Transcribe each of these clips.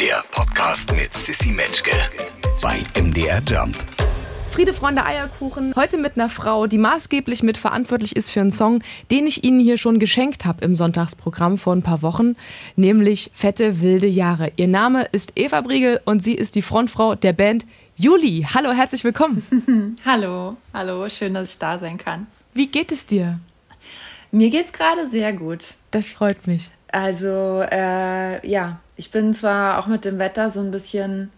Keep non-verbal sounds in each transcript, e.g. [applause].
Der Podcast mit Sissy Metzke bei MDR Jump. Friede, Freunde, Eierkuchen. Heute mit einer Frau, die maßgeblich mitverantwortlich ist für einen Song, den ich Ihnen hier schon geschenkt habe im Sonntagsprogramm vor ein paar Wochen, nämlich Fette wilde Jahre. Ihr Name ist Eva Briegel und sie ist die Frontfrau der Band Juli. Hallo, herzlich willkommen. [laughs] hallo, hallo, schön, dass ich da sein kann. Wie geht es dir? Mir geht's gerade sehr gut. Das freut mich. Also, äh, ja, ich bin zwar auch mit dem Wetter so ein bisschen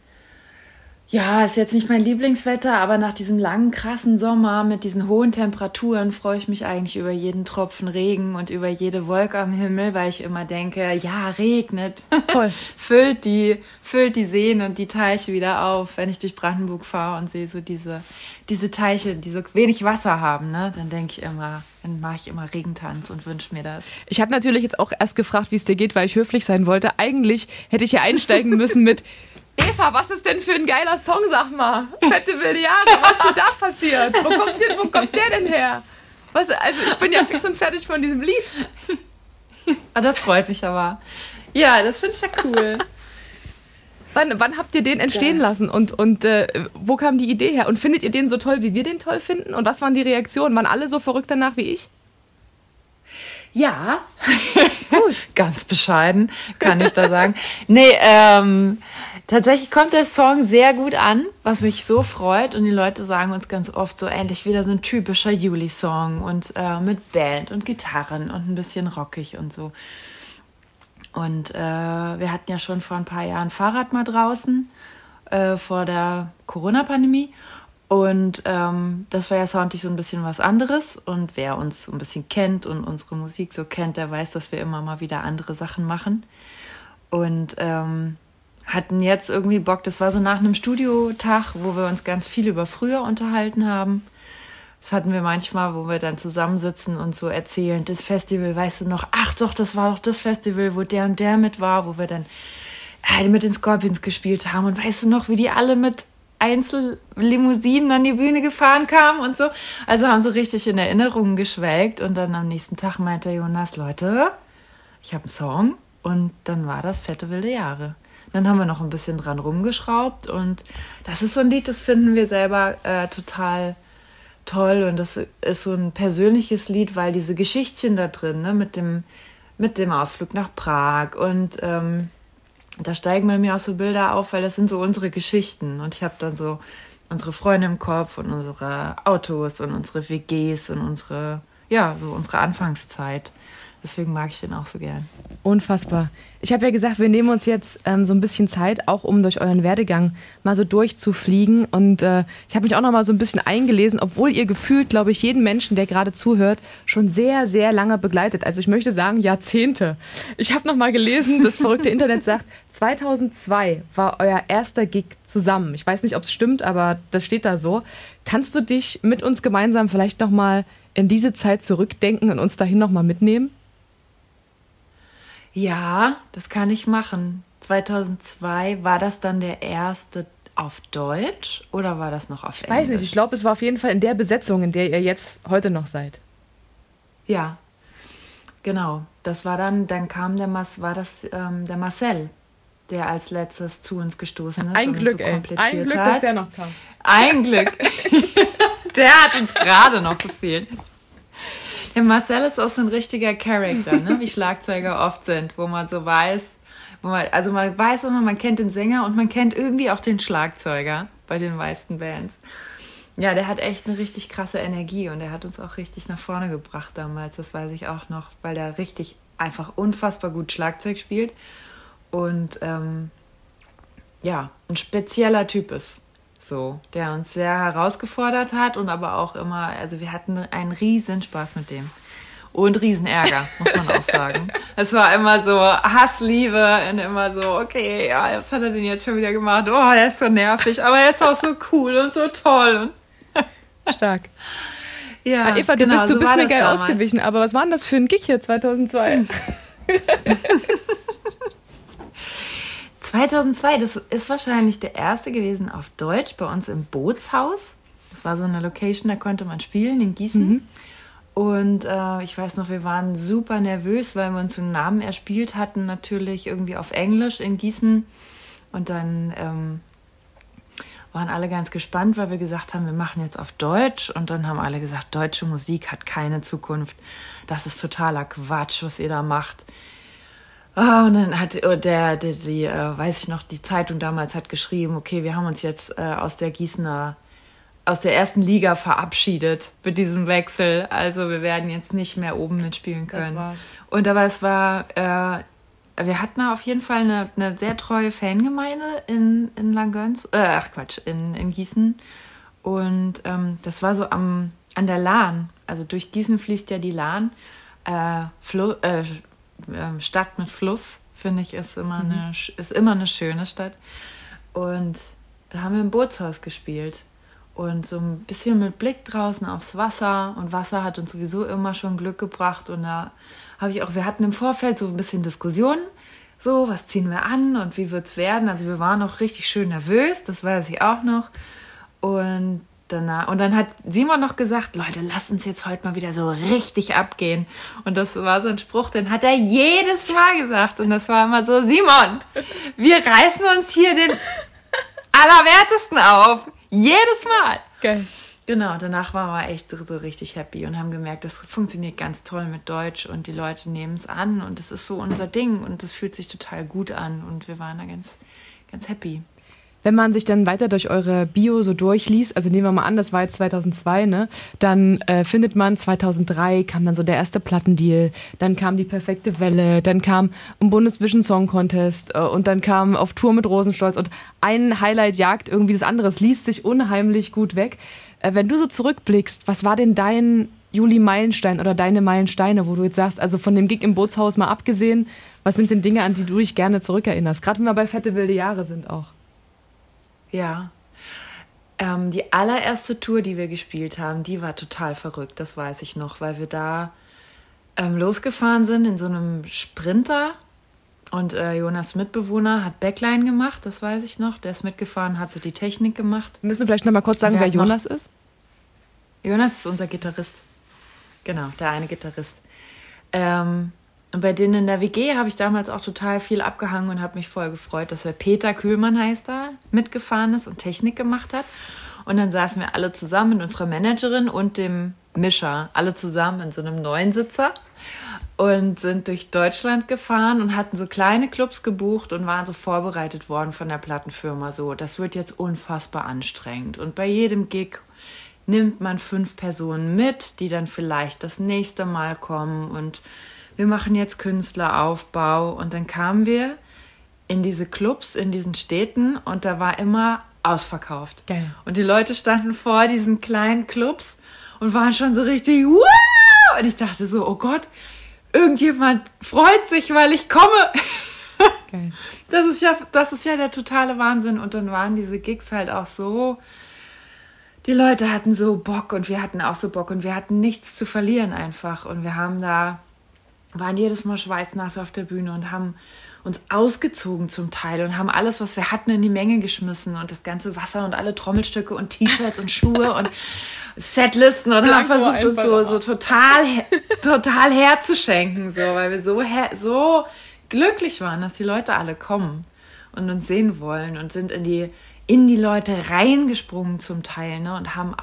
ja, ist jetzt nicht mein Lieblingswetter, aber nach diesem langen, krassen Sommer mit diesen hohen Temperaturen freue ich mich eigentlich über jeden Tropfen Regen und über jede Wolke am Himmel, weil ich immer denke, ja, regnet. Voll. [laughs] füllt die, füllt die Seen und die Teiche wieder auf. Wenn ich durch Brandenburg fahre und sehe so diese, diese Teiche, die so wenig Wasser haben, ne, dann denke ich immer, dann mache ich immer Regentanz und wünsche mir das. Ich habe natürlich jetzt auch erst gefragt, wie es dir geht, weil ich höflich sein wollte. Eigentlich hätte ich ja einsteigen müssen mit [laughs] Eva, was ist denn für ein geiler Song, sag mal? Fette Jahre, was ist denn da passiert? Wo kommt, der, wo kommt der denn her? Was, also ich bin ja fix und fertig von diesem Lied. Ah, das freut mich aber. Ja, das finde ich ja cool. [laughs] Wann, wann, habt ihr den entstehen lassen und, und äh, wo kam die Idee her? Und findet ihr den so toll, wie wir den toll finden? Und was waren die Reaktionen? Waren alle so verrückt danach wie ich? Ja, [laughs] gut. Ganz bescheiden, kann ich da sagen. Nee, ähm, tatsächlich kommt der Song sehr gut an, was mich so freut. Und die Leute sagen uns ganz oft so, endlich wieder so ein typischer Juli-Song und äh, mit Band und Gitarren und ein bisschen rockig und so. Und äh, wir hatten ja schon vor ein paar Jahren Fahrrad mal draußen äh, vor der Corona-Pandemie. Und ähm, das war ja soundlich so ein bisschen was anderes. Und wer uns so ein bisschen kennt und unsere Musik so kennt, der weiß, dass wir immer mal wieder andere Sachen machen. Und ähm, hatten jetzt irgendwie Bock, das war so nach einem Studiotag, wo wir uns ganz viel über früher unterhalten haben. Das hatten wir manchmal, wo wir dann zusammensitzen und so erzählen, das Festival, weißt du noch, ach doch, das war doch das Festival, wo der und der mit war, wo wir dann äh, mit den Scorpions gespielt haben. Und weißt du noch, wie die alle mit Einzellimousinen an die Bühne gefahren kamen und so. Also haben so richtig in Erinnerungen geschwelgt und dann am nächsten Tag meinte Jonas, Leute, ich habe einen Song und dann war das Fette wilde Jahre. Dann haben wir noch ein bisschen dran rumgeschraubt und das ist so ein Lied, das finden wir selber äh, total toll und das ist so ein persönliches Lied, weil diese Geschichtchen da drin, ne, mit dem, mit dem Ausflug nach Prag und ähm, da steigen bei mir auch so Bilder auf, weil das sind so unsere Geschichten. Und ich habe dann so unsere Freunde im Kopf und unsere Autos und unsere WGs und unsere, ja, so unsere Anfangszeit. Deswegen mag ich den auch so gern. Unfassbar. Ich habe ja gesagt, wir nehmen uns jetzt ähm, so ein bisschen Zeit, auch um durch euren Werdegang mal so durchzufliegen. Und äh, ich habe mich auch noch mal so ein bisschen eingelesen, obwohl ihr gefühlt, glaube ich, jeden Menschen, der gerade zuhört, schon sehr, sehr lange begleitet. Also ich möchte sagen Jahrzehnte. Ich habe noch mal gelesen, das verrückte Internet sagt, [laughs] 2002 war euer erster Gig zusammen. Ich weiß nicht, ob es stimmt, aber das steht da so. Kannst du dich mit uns gemeinsam vielleicht noch mal in diese Zeit zurückdenken und uns dahin noch mal mitnehmen? Ja, das kann ich machen. 2002 war das dann der erste auf Deutsch oder war das noch auf ich Englisch? Ich weiß nicht, ich glaube, es war auf jeden Fall in der Besetzung, in der ihr jetzt heute noch seid. Ja, genau. Das war dann, dann kam der Mas, war das ähm, der Marcel, der als letztes zu uns gestoßen ist. Ein Glück, so ey. Ein Glück, hat. dass der noch kam. Ein Glück. [laughs] [laughs] der hat uns gerade noch gefehlt. Marcel ist auch so ein richtiger Charakter, ne? wie [laughs] Schlagzeuger oft sind, wo man so weiß, wo man, also man weiß immer, man kennt den Sänger und man kennt irgendwie auch den Schlagzeuger bei den meisten Bands. Ja, der hat echt eine richtig krasse Energie und der hat uns auch richtig nach vorne gebracht damals. Das weiß ich auch noch, weil der richtig einfach unfassbar gut Schlagzeug spielt und ähm, ja, ein spezieller Typ ist so, der uns sehr herausgefordert hat und aber auch immer, also wir hatten einen riesen Spaß mit dem. Und riesen Ärger, [laughs] muss man auch sagen. Es war immer so Hassliebe und immer so, okay, ja, was hat er denn jetzt schon wieder gemacht? Oh, er ist so nervig, aber er ist auch so cool und so toll. [laughs] Stark. Ja, Eva, du genau, bist, du so bist mir geil damals. ausgewichen, aber was war denn das für ein Gig hier [laughs] 2002? 2002, das ist wahrscheinlich der erste gewesen auf Deutsch bei uns im Bootshaus. Das war so eine Location, da konnte man spielen in Gießen. Mhm. Und äh, ich weiß noch, wir waren super nervös, weil wir uns einen Namen erspielt hatten, natürlich irgendwie auf Englisch in Gießen. Und dann ähm, waren alle ganz gespannt, weil wir gesagt haben, wir machen jetzt auf Deutsch. Und dann haben alle gesagt, deutsche Musik hat keine Zukunft. Das ist totaler Quatsch, was ihr da macht. Oh, und dann hat der, der die, äh, weiß ich noch, die Zeitung damals hat geschrieben, okay, wir haben uns jetzt äh, aus der Gießener, aus der ersten Liga verabschiedet mit diesem Wechsel. Also wir werden jetzt nicht mehr oben mitspielen können. Und aber es war, äh, wir hatten auf jeden Fall eine, eine sehr treue Fangemeinde in, in Langgöns, äh, ach Quatsch, in, in Gießen. Und ähm, das war so am, an der Lahn. Also durch Gießen fließt ja die Lahn. Äh, Flo, äh, ähm, Stadt mit Fluss, finde ich, ist immer, mhm. eine, ist immer eine schöne Stadt. Und da haben wir im Bootshaus gespielt. Und so ein bisschen mit Blick draußen aufs Wasser. Und Wasser hat uns sowieso immer schon Glück gebracht. Und da habe ich auch, wir hatten im Vorfeld so ein bisschen Diskussionen. So, was ziehen wir an und wie wird es werden? Also wir waren auch richtig schön nervös, das weiß ich auch noch. Und danach. Und dann hat Simon noch gesagt, Leute, lasst uns jetzt heute mal wieder so richtig abgehen. Und das war so ein Spruch, den hat er jedes Mal gesagt. Und das war immer so, Simon, wir reißen uns hier den Allerwertesten auf. Jedes Mal. Geil. Genau, danach waren wir echt so richtig happy und haben gemerkt, das funktioniert ganz toll mit Deutsch und die Leute nehmen es an und es ist so unser Ding und es fühlt sich total gut an und wir waren da ganz, ganz happy. Wenn man sich dann weiter durch eure Bio so durchliest, also nehmen wir mal an, das war jetzt 2002, ne, dann äh, findet man 2003 kam dann so der erste Plattendeal, dann kam die perfekte Welle, dann kam ein Bundesvision Song Contest äh, und dann kam auf Tour mit Rosenstolz und ein Highlight jagt irgendwie das andere, es liest sich unheimlich gut weg. Äh, wenn du so zurückblickst, was war denn dein Juli Meilenstein oder deine Meilensteine, wo du jetzt sagst, also von dem Gig im Bootshaus mal abgesehen, was sind denn Dinge, an die du dich gerne zurückerinnerst? Gerade wenn wir bei fette wilde Jahre sind auch. Ja. Ähm, die allererste Tour, die wir gespielt haben, die war total verrückt, das weiß ich noch, weil wir da ähm, losgefahren sind in so einem Sprinter. Und äh, Jonas Mitbewohner hat Backline gemacht, das weiß ich noch. Der ist mitgefahren, hat so die Technik gemacht. Wir müssen vielleicht noch mal kurz sagen, wer Jonas ist. Jonas ist unser Gitarrist. Genau, der eine Gitarrist. Ähm, und bei denen in der WG habe ich damals auch total viel abgehangen und habe mich voll gefreut, dass der Peter Kühlmann heißt da, mitgefahren ist und Technik gemacht hat. Und dann saßen wir alle zusammen mit unserer Managerin und dem Mischer, alle zusammen in so einem neuen Sitzer und sind durch Deutschland gefahren und hatten so kleine Clubs gebucht und waren so vorbereitet worden von der Plattenfirma. So, das wird jetzt unfassbar anstrengend. Und bei jedem Gig nimmt man fünf Personen mit, die dann vielleicht das nächste Mal kommen und wir machen jetzt Künstleraufbau. Und dann kamen wir in diese Clubs, in diesen Städten und da war immer ausverkauft. Geil. Und die Leute standen vor diesen kleinen Clubs und waren schon so richtig, wow! Und ich dachte so, oh Gott, irgendjemand freut sich, weil ich komme. [laughs] Geil. Das ist ja, das ist ja der totale Wahnsinn. Und dann waren diese Gigs halt auch so, die Leute hatten so Bock und wir hatten auch so Bock und wir hatten nichts zu verlieren einfach. Und wir haben da waren jedes Mal schweißnass auf der Bühne und haben uns ausgezogen zum Teil und haben alles, was wir hatten, in die Menge geschmissen und das ganze Wasser und alle Trommelstöcke und T-Shirts und Schuhe und [laughs] Setlisten und haben versucht, uns so, so total, total herzuschenken, so, weil wir so, so glücklich waren, dass die Leute alle kommen und uns sehen wollen und sind in die in die Leute reingesprungen zum Teil ne, und haben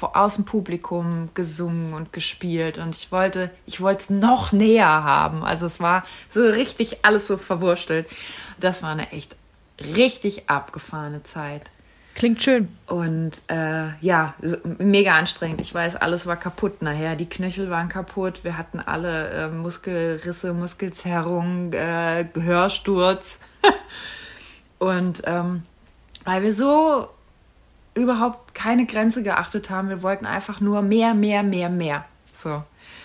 aus dem Publikum gesungen und gespielt. Und ich wollte ich wollte es noch näher haben. Also es war so richtig alles so verwurstelt. Das war eine echt richtig abgefahrene Zeit. Klingt schön. Und äh, ja mega anstrengend. Ich weiß alles war kaputt nachher. Die Knöchel waren kaputt. Wir hatten alle äh, Muskelrisse Muskelzerrung äh, Gehörsturz. [laughs] Und ähm, weil wir so überhaupt keine Grenze geachtet haben. Wir wollten einfach nur mehr, mehr, mehr, mehr. So.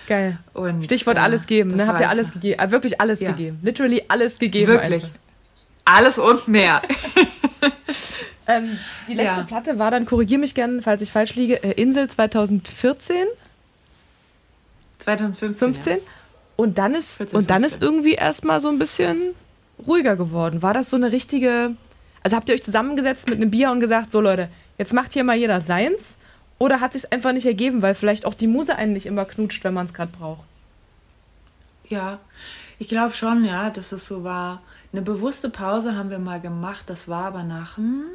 Geil. Und, Stichwort äh, alles geben, ne? Habt ihr alles gegeben? Äh, wirklich alles ja. gegeben. Literally alles gegeben. Wirklich. Einfach. Alles und mehr. [laughs] [laughs] ähm, die letzte ja. Platte war dann, korrigier mich gerne, falls ich falsch liege, äh, Insel 2014. 2015. 15. Ja. Und dann ist, 14, und dann ist irgendwie erstmal so ein bisschen ruhiger geworden. War das so eine richtige also habt ihr euch zusammengesetzt mit einem Bier und gesagt, so Leute, jetzt macht hier mal jeder seins? Oder hat sich einfach nicht ergeben, weil vielleicht auch die Muse einen nicht immer knutscht, wenn man es gerade braucht? Ja, ich glaube schon, ja, dass es so war. eine bewusste Pause haben wir mal gemacht, das war aber nach dem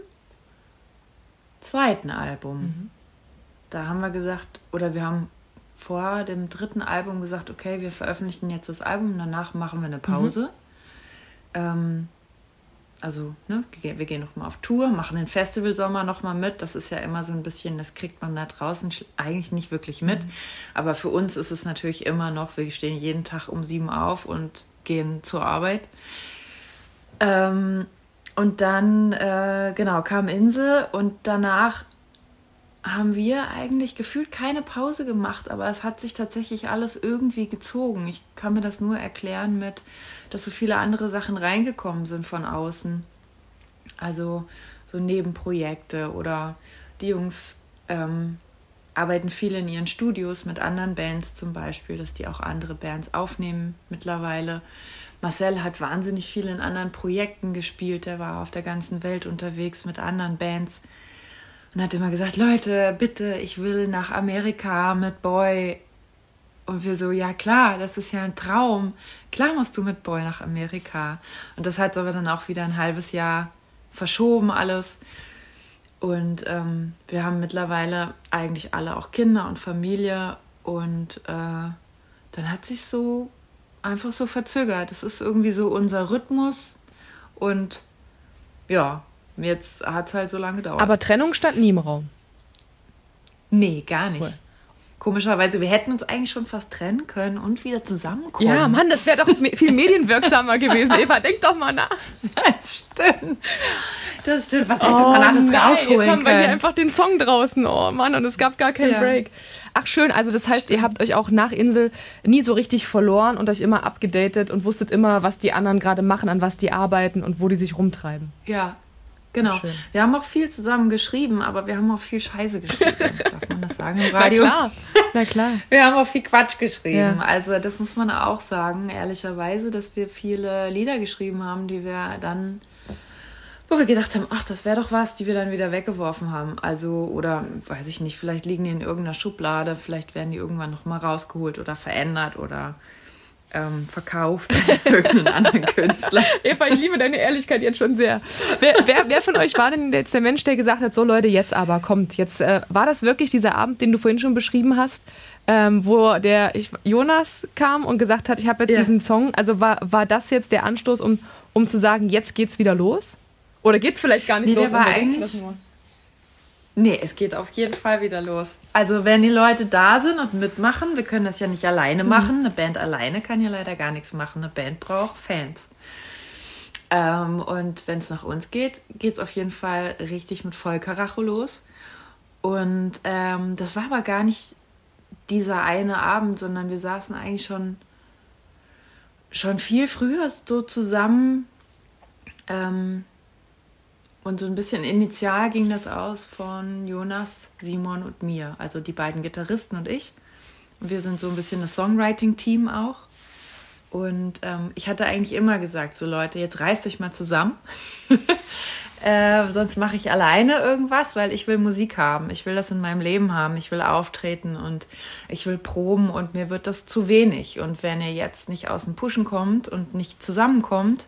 zweiten Album. Mhm. Da haben wir gesagt, oder wir haben vor dem dritten Album gesagt, okay, wir veröffentlichen jetzt das Album, danach machen wir eine Pause. Mhm. Ähm, also, ne, wir gehen nochmal auf Tour, machen den Festivalsommer nochmal mit. Das ist ja immer so ein bisschen, das kriegt man da draußen eigentlich nicht wirklich mit. Mhm. Aber für uns ist es natürlich immer noch, wir stehen jeden Tag um sieben auf und gehen zur Arbeit. Ähm, und dann, äh, genau, kam Insel und danach haben wir eigentlich gefühlt keine Pause gemacht, aber es hat sich tatsächlich alles irgendwie gezogen. Ich kann mir das nur erklären mit, dass so viele andere Sachen reingekommen sind von außen. Also so Nebenprojekte oder die Jungs ähm, arbeiten viel in ihren Studios mit anderen Bands zum Beispiel, dass die auch andere Bands aufnehmen mittlerweile. Marcel hat wahnsinnig viel in anderen Projekten gespielt, er war auf der ganzen Welt unterwegs mit anderen Bands und hat immer gesagt, Leute, bitte, ich will nach Amerika mit Boy. Und wir so, ja klar, das ist ja ein Traum. Klar musst du mit Boy nach Amerika. Und das hat aber dann auch wieder ein halbes Jahr verschoben alles. Und ähm, wir haben mittlerweile eigentlich alle auch Kinder und Familie. Und äh, dann hat sich so einfach so verzögert. Das ist irgendwie so unser Rhythmus. Und ja, Jetzt hat es halt so lange gedauert. Aber Trennung stand nie im Raum. Nee, gar nicht. Cool. Komischerweise, wir hätten uns eigentlich schon fast trennen können und wieder zusammenkommen. Ja, Mann, das wäre doch viel medienwirksamer gewesen. Eva, denk doch mal nach. Das stimmt. Das stimmt. Was hätte oh, man alles nein, rausholen jetzt haben wir hier einfach den Song draußen. Oh Mann, und es gab gar keinen ja. Break. Ach schön, also das heißt, stimmt. ihr habt euch auch nach Insel nie so richtig verloren und euch immer abgedatet und wusstet immer, was die anderen gerade machen, an was die arbeiten und wo die sich rumtreiben. Ja, Genau. Schön. Wir haben auch viel zusammen geschrieben, aber wir haben auch viel Scheiße geschrieben. [laughs] Darf man das sagen im Radio? Na klar. Na klar. Wir haben auch viel Quatsch geschrieben. Ja. Also das muss man auch sagen, ehrlicherweise, dass wir viele Lieder geschrieben haben, die wir dann, wo wir gedacht haben, ach, das wäre doch was, die wir dann wieder weggeworfen haben. Also, oder weiß ich nicht, vielleicht liegen die in irgendeiner Schublade, vielleicht werden die irgendwann nochmal rausgeholt oder verändert oder ähm, verkauft an [laughs] irgendeinen anderen Künstler. Eva, ich liebe deine Ehrlichkeit jetzt schon sehr. Wer, wer, wer, von euch war denn jetzt der Mensch, der gesagt hat, so Leute, jetzt aber kommt, jetzt äh, war das wirklich dieser Abend, den du vorhin schon beschrieben hast, ähm, wo der ich, Jonas kam und gesagt hat, ich habe jetzt ja. diesen Song, also war, war das jetzt der Anstoß, um, um zu sagen, jetzt geht's wieder los? Oder geht's vielleicht gar nicht nee, los? Der war eigentlich, Nee, es geht auf jeden Fall wieder los. Also wenn die Leute da sind und mitmachen, wir können das ja nicht alleine mhm. machen. Eine Band alleine kann ja leider gar nichts machen. Eine Band braucht Fans. Ähm, und wenn es nach uns geht, geht es auf jeden Fall richtig mit Vollkaracho los. Und ähm, das war aber gar nicht dieser eine Abend, sondern wir saßen eigentlich schon, schon viel früher so zusammen. Ähm, und so ein bisschen initial ging das aus von Jonas, Simon und mir, also die beiden Gitarristen und ich. Und wir sind so ein bisschen das Songwriting-Team auch. Und ähm, ich hatte eigentlich immer gesagt, so Leute, jetzt reißt euch mal zusammen. [laughs] äh, sonst mache ich alleine irgendwas, weil ich will Musik haben. Ich will das in meinem Leben haben. Ich will auftreten und ich will proben und mir wird das zu wenig. Und wenn ihr jetzt nicht aus dem Pushen kommt und nicht zusammenkommt,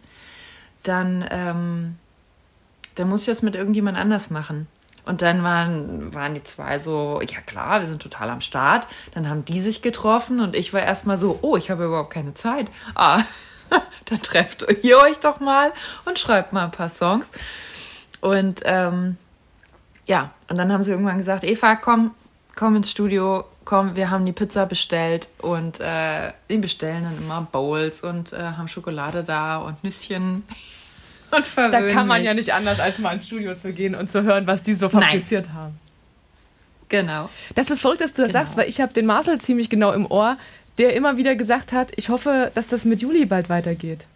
dann ähm, dann muss ich das mit irgendjemand anders machen. Und dann waren, waren die zwei so, ja klar, wir sind total am Start. Dann haben die sich getroffen und ich war erstmal so, oh, ich habe überhaupt keine Zeit. Ah, [laughs] dann trefft ihr euch doch mal und schreibt mal ein paar Songs. Und ähm, ja, und dann haben sie irgendwann gesagt, Eva, komm, komm ins Studio, komm, wir haben die Pizza bestellt und äh, die bestellen dann immer Bowls und äh, haben Schokolade da und Nüsschen und verwöhnen. Da kann man ja nicht anders, als mal ins Studio zu gehen und zu hören, was die so fabriziert Nein. haben. Genau. Das ist verrückt, dass du das genau. sagst, weil ich habe den Marcel ziemlich genau im Ohr, der immer wieder gesagt hat, ich hoffe, dass das mit Juli bald weitergeht.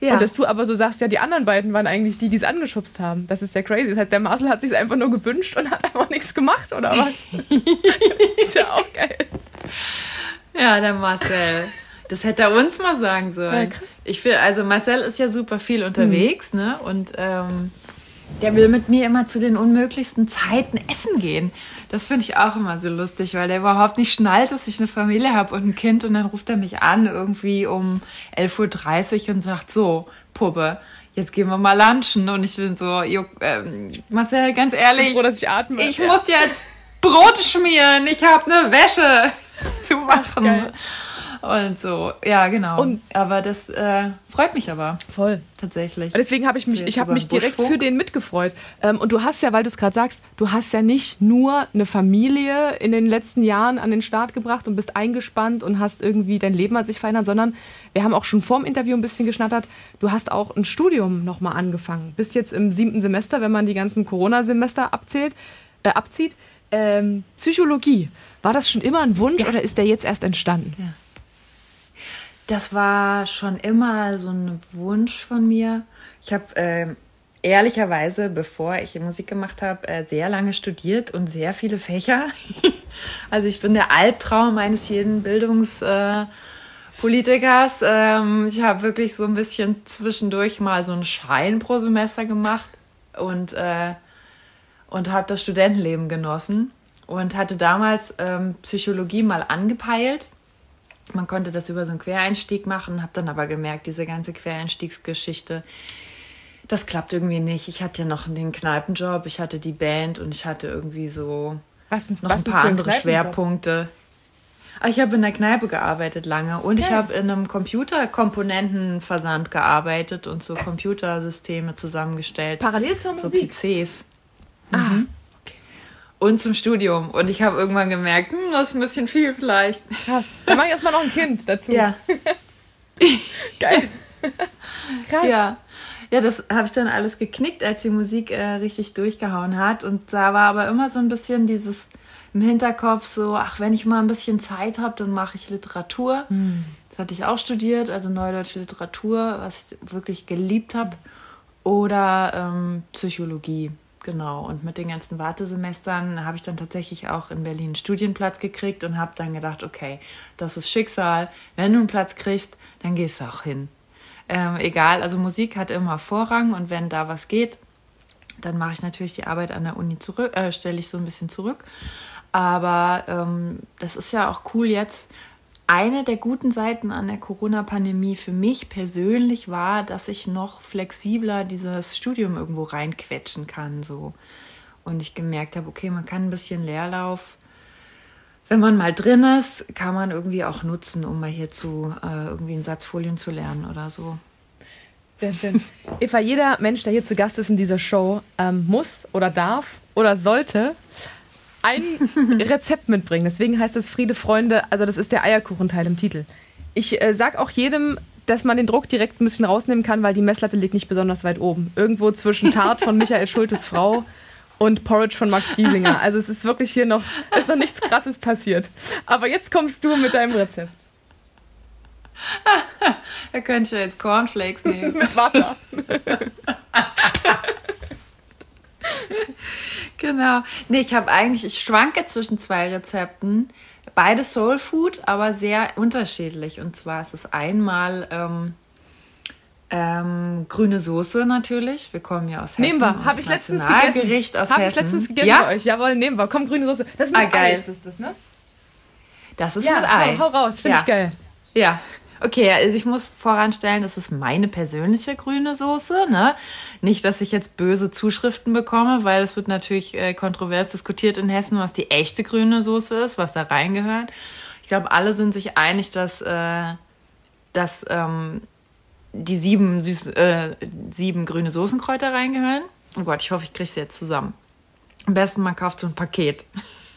Ja. Und dass du aber so sagst, ja, die anderen beiden waren eigentlich die, die es angeschubst haben. Das ist ja crazy. Das heißt, der Marcel hat sich einfach nur gewünscht und hat einfach nichts gemacht, oder was? [laughs] [laughs] ist ja auch geil. Ja, der Marcel. Das hätte er uns mal sagen sollen. Ja. Ich finde, also Marcel ist ja super viel unterwegs, mhm. ne? Und ähm, der will mit mir immer zu den unmöglichsten Zeiten essen gehen. Das finde ich auch immer so lustig, weil der überhaupt nicht schnallt, dass ich eine Familie habe und ein Kind und dann ruft er mich an irgendwie um 11.30 Uhr und sagt so, Puppe, jetzt gehen wir mal lunchen und ich bin so, jo, ähm, Marcel, ganz ehrlich, Ich bin froh, dass ich atme. ich muss jetzt Brot schmieren, ich habe eine Wäsche [laughs] zu machen. geil. Und so, ja, genau. Und- aber das äh, freut mich aber Voll. tatsächlich. Deswegen habe ich mich, ich habe mich direkt Buschfunk. für den mitgefreut. Ähm, und du hast ja, weil du es gerade sagst, du hast ja nicht nur eine Familie in den letzten Jahren an den Start gebracht und bist eingespannt und hast irgendwie dein Leben an sich verändert, sondern wir haben auch schon vor dem Interview ein bisschen geschnattert. Du hast auch ein Studium nochmal angefangen. Bist jetzt im siebten Semester, wenn man die ganzen Corona-Semester abzählt, äh, abzieht. Ähm, Psychologie. War das schon immer ein Wunsch oder ist der jetzt erst entstanden? Das war schon immer so ein Wunsch von mir. Ich habe ähm, ehrlicherweise, bevor ich Musik gemacht habe, äh, sehr lange studiert und sehr viele Fächer. [laughs] also ich bin der Albtraum eines jeden Bildungspolitikers. Äh, Politikers. ähm, ich habe wirklich so ein bisschen zwischendurch mal so einen Schein pro Semester gemacht und äh, und habe das Studentenleben genossen und hatte damals ähm, Psychologie mal angepeilt. Man konnte das über so einen Quereinstieg machen, habe dann aber gemerkt, diese ganze Quereinstiegsgeschichte, das klappt irgendwie nicht. Ich hatte ja noch den Kneipenjob, ich hatte die Band und ich hatte irgendwie so Was, noch was ein paar andere? Schwerpunkte. Ah, Ich habe in der Kneipe gearbeitet lange und ich Okay. habe in einem Computerkomponentenversand gearbeitet und so Computersysteme zusammengestellt. Parallel zur so Musik. PCs. Ah, Und zum Studium. Und ich habe irgendwann gemerkt, hm, das ist ein bisschen viel vielleicht. krass. Dann mach ich erstmal noch ein Kind dazu. Ja, [laughs] Geil. Krass. ja. Ja, das habe ich dann alles geknickt, als die Musik äh, richtig durchgehauen hat. Und da war aber immer so ein bisschen dieses im Hinterkopf so, ach, wenn ich mal ein bisschen Zeit habe, dann mache ich Literatur. Das hatte ich auch studiert, also Neudeutsche Literatur, was ich wirklich geliebt habe. Oder ähm, Psychologie, genau. Und mit den ganzen Wartesemestern habe ich dann tatsächlich auch in Berlin einen Studienplatz gekriegt und habe dann gedacht, okay, das ist Schicksal. Wenn du einen Platz kriegst, dann gehst du auch hin. Ähm, egal, also Musik hat immer Vorrang und wenn da was geht, dann mache ich natürlich die Arbeit an der Uni zurück, äh, stelle ich so ein bisschen zurück. Aber ähm, das ist ja auch cool jetzt. Eine der guten Seiten an der Corona-Pandemie für mich persönlich war, dass ich noch flexibler dieses Studium irgendwo reinquetschen kann. So. Und ich gemerkt habe, okay, man kann ein bisschen Leerlauf, wenn man mal drin ist, kann man irgendwie auch nutzen, um mal hierzu äh, irgendwie einen Satz Folien zu lernen oder so. Sehr schön. Eva, jeder Mensch, der hier zu Gast ist in dieser Show, ähm, muss oder darf oder sollte ein Rezept mitbringen. Deswegen heißt es Friede, Freunde. Also das ist der Eierkuchenteil im Titel. Ich äh, sag auch jedem, dass man den Druck direkt ein bisschen rausnehmen kann, weil die Messlatte liegt nicht besonders weit oben. Irgendwo zwischen Tart von Michael Schultes Frau und Porridge von Max Giesinger. Also es ist wirklich hier noch, ist noch nichts Krasses passiert. Aber jetzt kommst du mit deinem Rezept. Da [laughs] könnte ich ja jetzt Cornflakes nehmen. Mit Wasser. [laughs] [laughs] Genau. Nee, ich habe eigentlich, ich schwanke zwischen zwei Rezepten. Beide Soul Food, aber sehr unterschiedlich. Und zwar ist es einmal ähm, ähm, grüne Soße natürlich. Wir kommen ja aus Hessen. Nehmen wir. Habe ich letztens gegessen. aus Habe ich letztens gegessen ja? bei euch. Jawohl, nehmen wir. Komm, grüne Soße. Das ist Ah, mit geil. Eis, ist das, ne? Das ist Ja, mit Ei. hau, hau raus. Finde Ja. ich geil. Ja. Okay, also ich muss voranstellen, das ist meine persönliche grüne Soße. Ne? Nicht, dass ich jetzt böse Zuschriften bekomme, weil es wird natürlich äh, kontrovers diskutiert in Hessen, was die echte grüne Soße ist, was da reingehört. Ich glaube, alle sind sich einig, dass, äh, dass ähm, die sieben, süß, äh, sieben grüne Soßenkräuter reingehören. Oh Gott, ich hoffe, ich kriege sie jetzt zusammen. Am besten, man kauft so ein Paket,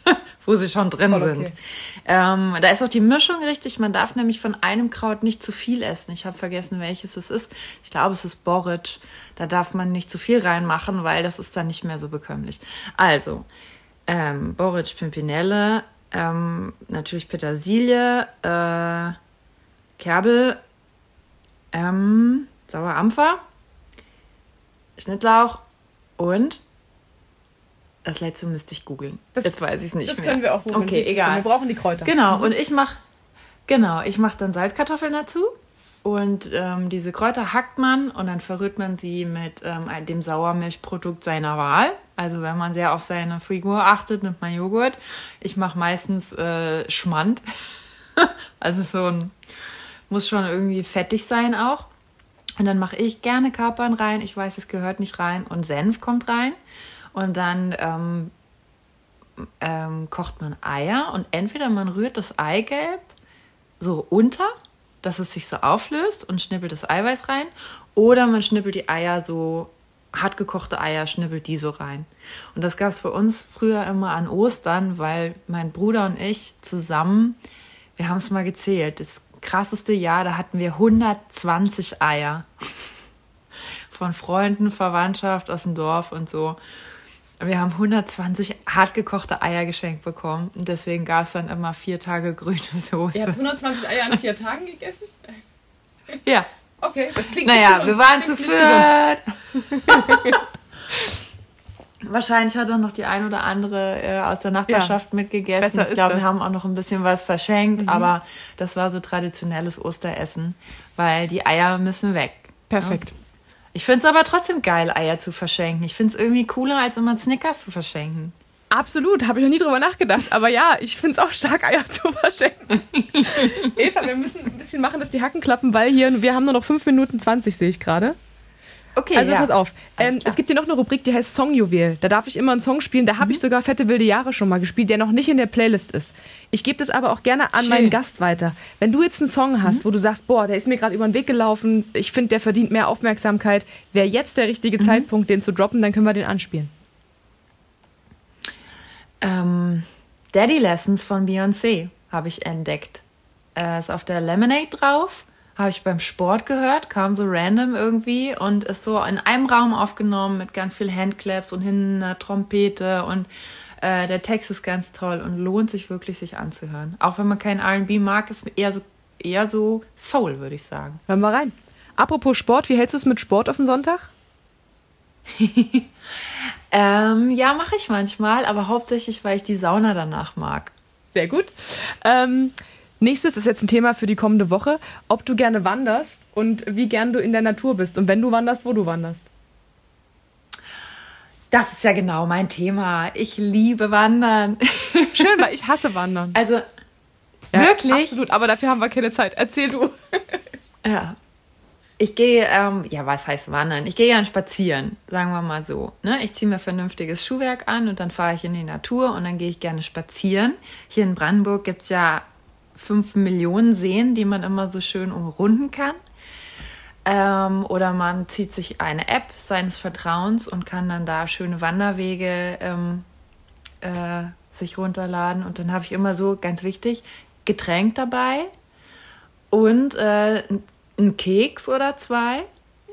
[laughs] wo sie schon drin okay. sind. Ähm, da ist auch die Mischung richtig. Man darf nämlich von einem Kraut nicht zu viel essen. Ich habe vergessen, welches es ist. Ich glaube, es ist Borage. Da darf man nicht zu viel reinmachen, weil das ist dann nicht mehr so bekömmlich. Also, ähm, Borage Pimpinelle, ähm, natürlich Petersilie, äh, Kerbel, ähm, Sauerampfer, Schnittlauch und das letzte müsste ich googeln. Jetzt weiß ich es nicht Das mehr. können wir auch Okay, Wir egal. brauchen die Kräuter. Genau, und ich mache genau, ich mache dann Salzkartoffeln dazu. Und ähm, diese Kräuter hackt man und dann verrührt man sie mit ähm, dem Sauermilchprodukt seiner Wahl. Also wenn man sehr auf seine Figur achtet, nimmt man Joghurt. Ich mache meistens äh, Schmand. [laughs] also so ein, muss schon irgendwie fettig sein auch. Und dann mache ich gerne Kapern rein. Ich weiß, es gehört nicht rein. Und Senf kommt rein. Und dann ähm, ähm, kocht man Eier. Und entweder man rührt das Eigelb so unter dass es sich so auflöst und schnippelt das Eiweiß rein. Oder man schnippelt die Eier so, hart gekochte Eier, schnippelt die so rein. Und das gab es bei uns früher immer an Ostern, weil mein Bruder und ich zusammen, wir haben es mal gezählt, das krasseste Jahr, da hatten wir 120 Eier. [laughs] Von Freunden, Verwandtschaft aus dem Dorf und so. Wir haben 120 hartgekochte Eier geschenkt bekommen. Und deswegen gab es dann immer vier Tage grüne Soße. Ihr habt 120 Eier an vier Tagen gegessen? Ja. Okay, das klingt Naja, wir waren zu viert. [laughs] Wahrscheinlich hat auch noch die ein oder andere äh, aus der Nachbarschaft ja. mitgegessen. Ich glaube, wir haben auch noch ein bisschen was verschenkt, mhm. aber das war so traditionelles Osteressen, weil die Eier müssen weg. Perfekt. Ja? Ich finde es aber trotzdem geil, Eier zu verschenken. Ich finde es irgendwie cooler, als immer Snickers zu verschenken. Absolut, habe ich noch nie drüber nachgedacht. Aber ja, ich finde es auch stark, Eier [laughs] zu verschenken. [laughs] Eva, wir müssen ein bisschen machen, dass die Hacken klappen, weil hier, wir haben nur noch 5 Minuten 20, sehe ich gerade. Okay, also ja. pass auf. Ähm, es gibt hier noch eine Rubrik, die heißt Songjuwel. Da darf ich immer einen Song spielen. Da habe mhm. ich sogar Fette wilde Jahre schon mal gespielt, der noch nicht in der Playlist ist. Ich gebe das aber auch gerne an Schön. meinen Gast weiter. Wenn du jetzt einen Song hast, mhm. wo du sagst, boah, der ist mir gerade über den Weg gelaufen, ich finde, der verdient mehr Aufmerksamkeit, wäre jetzt der richtige mhm. Zeitpunkt, den zu droppen, dann können wir den anspielen. Ähm, Daddy Lessons von Beyoncé habe ich entdeckt. Er ist auf der Lemonade drauf habe ich beim Sport gehört, kam so random irgendwie und ist so in einem Raum aufgenommen mit ganz viel Handclaps und hinten eine Trompete und äh, der Text ist ganz toll und lohnt sich wirklich, sich anzuhören. Auch wenn man kein R&B mag, ist eher so, eher so Soul, würde ich sagen. Hören wir rein. Apropos Sport, wie hältst du es mit Sport auf den Sonntag? [laughs] ähm, ja, mache ich manchmal, aber hauptsächlich, weil ich die Sauna danach mag. Sehr gut. Ähm, Nächstes ist jetzt ein Thema für die kommende Woche, ob du gerne wanderst und wie gern du in der Natur bist und wenn du wanderst, wo du wanderst. Das ist ja genau mein Thema. Ich liebe Wandern. [laughs] Schön, weil [laughs] ich hasse Wandern. Also ja, wirklich? Absolut, aber dafür haben wir keine Zeit. Erzähl du. [laughs] Ja. Ich gehe, ähm, ja, was heißt wandern? Ich gehe ja spazieren, sagen wir mal so. Ne? Ich ziehe mir vernünftiges Schuhwerk an und dann fahre ich in die Natur und dann gehe ich gerne spazieren. Hier in Brandenburg gibt es ja fünf Millionen Seen, die man immer so schön umrunden kann. Ähm, oder man zieht sich eine App seines Vertrauens und kann dann da schöne Wanderwege ähm, äh, sich runterladen. Und dann habe ich immer so, ganz wichtig, Getränk dabei und äh, ein Keks oder zwei.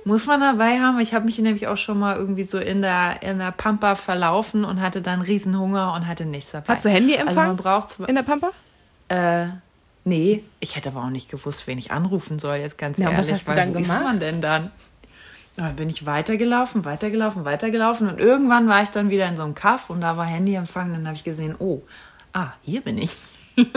Muss man dabei haben. Ich habe mich nämlich auch schon mal irgendwie so in der, in der Pampa verlaufen und hatte dann Riesenhunger und hatte nichts dabei. Hast du Handyempfang also man braucht in der Pampa? Äh, Nee, ich hätte aber auch nicht gewusst, wen ich anrufen soll, jetzt ganz ja, ehrlich. Was hast du dann wo gemacht? ist man denn dann? Dann bin ich weitergelaufen, weitergelaufen, weitergelaufen und irgendwann war ich dann wieder in so einem Kaff und da war Handyempfang. Dann habe ich gesehen, oh, ah, hier bin ich. [laughs]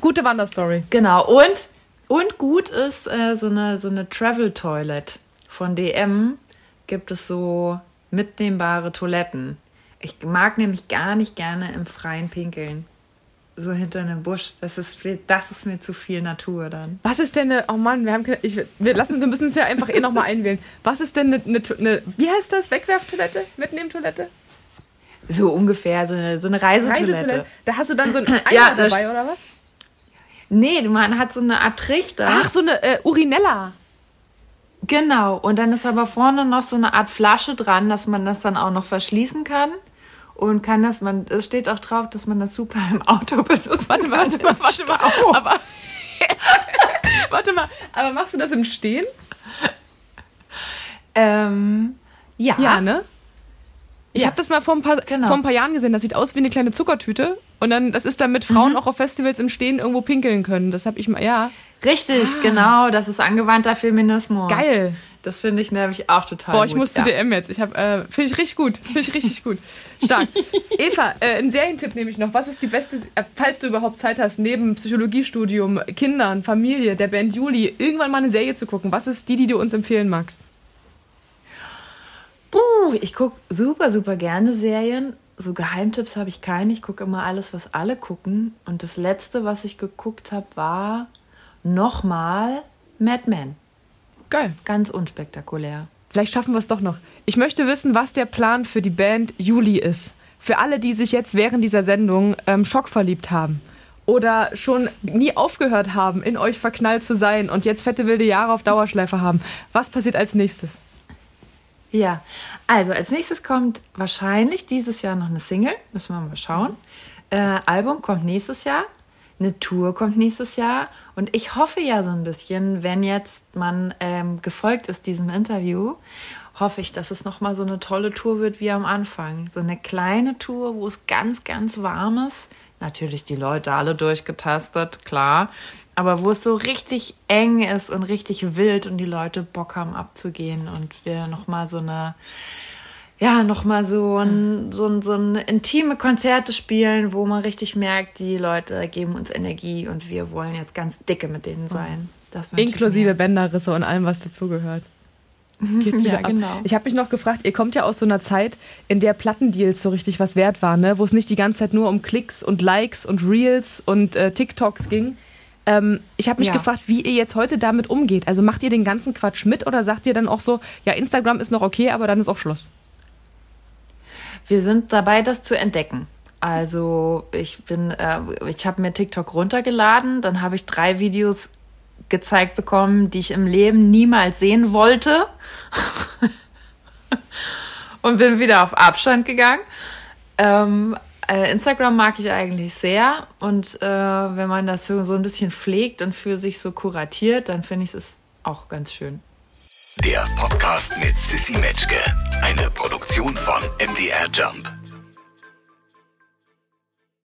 Gute Wanderstory. Genau, und, und gut ist äh, so eine, so eine Travel Toilet von DM. Gibt es so mitnehmbare Toiletten. Ich mag nämlich gar nicht gerne im Freien pinkeln so hinter einem Busch. Das ist, das ist mir zu viel Natur dann. Was ist denn eine, oh Mann, wir haben keine, ich, wir lassen, wir müssen es ja einfach eh nochmal einwählen. Was ist denn eine, eine, eine, wie heißt das, Wegwerftoilette, Mitnehmtoilette? So ungefähr, so eine, so eine Reisetoilette. Reisetoilette. Da hast du dann so ein [clears throat] Eimer ja, dabei, oder was? Nee, man hat so eine Art Trichter. Ach, so eine äh, Urinella. Genau, und dann ist aber vorne noch so eine Art Flasche dran, dass man das dann auch noch verschließen kann und kann das, man, es steht auch drauf, dass man das super im Auto [laughs] benutzt. Warte mal, warte mal, warte mal. Aber, [laughs] warte mal, aber machst du das im Stehen? Ähm, ja. Ja, ne? Ich ja. habe das mal vor ein, paar, genau. vor ein paar Jahren gesehen. Das sieht aus wie eine kleine Zuckertüte. Und dann, das ist damit Frauen mhm. auch auf Festivals im Stehen irgendwo pinkeln können. Das habe ich mal, ja. Richtig, ah. genau. Das ist angewandter Feminismus. Geil. Das finde ich nämlich auch total Boah, ich muss zu DM jetzt. Ich habe, äh, finde ich richtig gut. Finde ich richtig gut. Stark. [laughs] Eva, äh, einen Serientipp nehme ich noch. Was ist die beste, äh, falls du überhaupt Zeit hast, neben Psychologiestudium, Kindern, Familie, der Band Juli, irgendwann mal eine Serie zu gucken? Was ist die, die du uns empfehlen magst? Uh, ich gucke super, super gerne Serien. So Geheimtipps habe ich keine. Ich gucke immer alles, was alle gucken. Und das letzte, was ich geguckt habe, war nochmal Mad Men. Geil. Ganz unspektakulär. Vielleicht schaffen wir es doch noch. Ich möchte wissen, was der Plan für die Band Juli ist. Für alle, die sich jetzt während dieser Sendung ähm, schockverliebt haben oder schon nie aufgehört haben, in euch verknallt zu sein und jetzt fette wilde Jahre auf Dauerschleife haben. Was passiert als nächstes? Ja, also als nächstes kommt wahrscheinlich dieses Jahr noch eine Single. Müssen wir mal schauen. Äh, Album kommt nächstes Jahr eine Tour kommt nächstes Jahr. Und ich hoffe ja so ein bisschen, wenn jetzt man ähm, gefolgt ist diesem Interview, hoffe ich, dass es nochmal so eine tolle Tour wird wie am Anfang. So eine kleine Tour, wo es ganz, ganz warm ist. Natürlich die Leute alle durchgetastet, klar. Aber wo es so richtig eng ist und richtig wild und die Leute Bock haben abzugehen und wir nochmal so eine ja, nochmal so ein, so, ein, so ein intime Konzerte spielen, wo man richtig merkt, die Leute geben uns Energie und wir wollen jetzt ganz dicke mit denen sein. Inklusive Bänderrisse und allem, was dazugehört. [laughs] ja, genau. Ich habe mich noch gefragt, ihr kommt ja aus so einer Zeit, in der Plattendeals so richtig was wert waren, ne? wo es nicht die ganze Zeit nur um Klicks und Likes und Reels und äh, TikToks ging. Ähm, ich habe mich ja. gefragt, wie ihr jetzt heute damit umgeht. Also macht ihr den ganzen Quatsch mit oder sagt ihr dann auch so, ja, Instagram ist noch okay, aber dann ist auch Schluss? Wir sind dabei, das zu entdecken. Also ich bin, äh, ich habe mir TikTok runtergeladen, dann habe ich drei Videos gezeigt bekommen, die ich im Leben niemals sehen wollte. [laughs] und bin wieder auf Abstand gegangen. Ähm, äh, Instagram mag ich eigentlich sehr und äh, wenn man das so, so ein bisschen pflegt und für sich so kuratiert, dann finde ich es auch ganz schön. Der Podcast mit Sissy Metzke, eine Produktion von MDR Jump.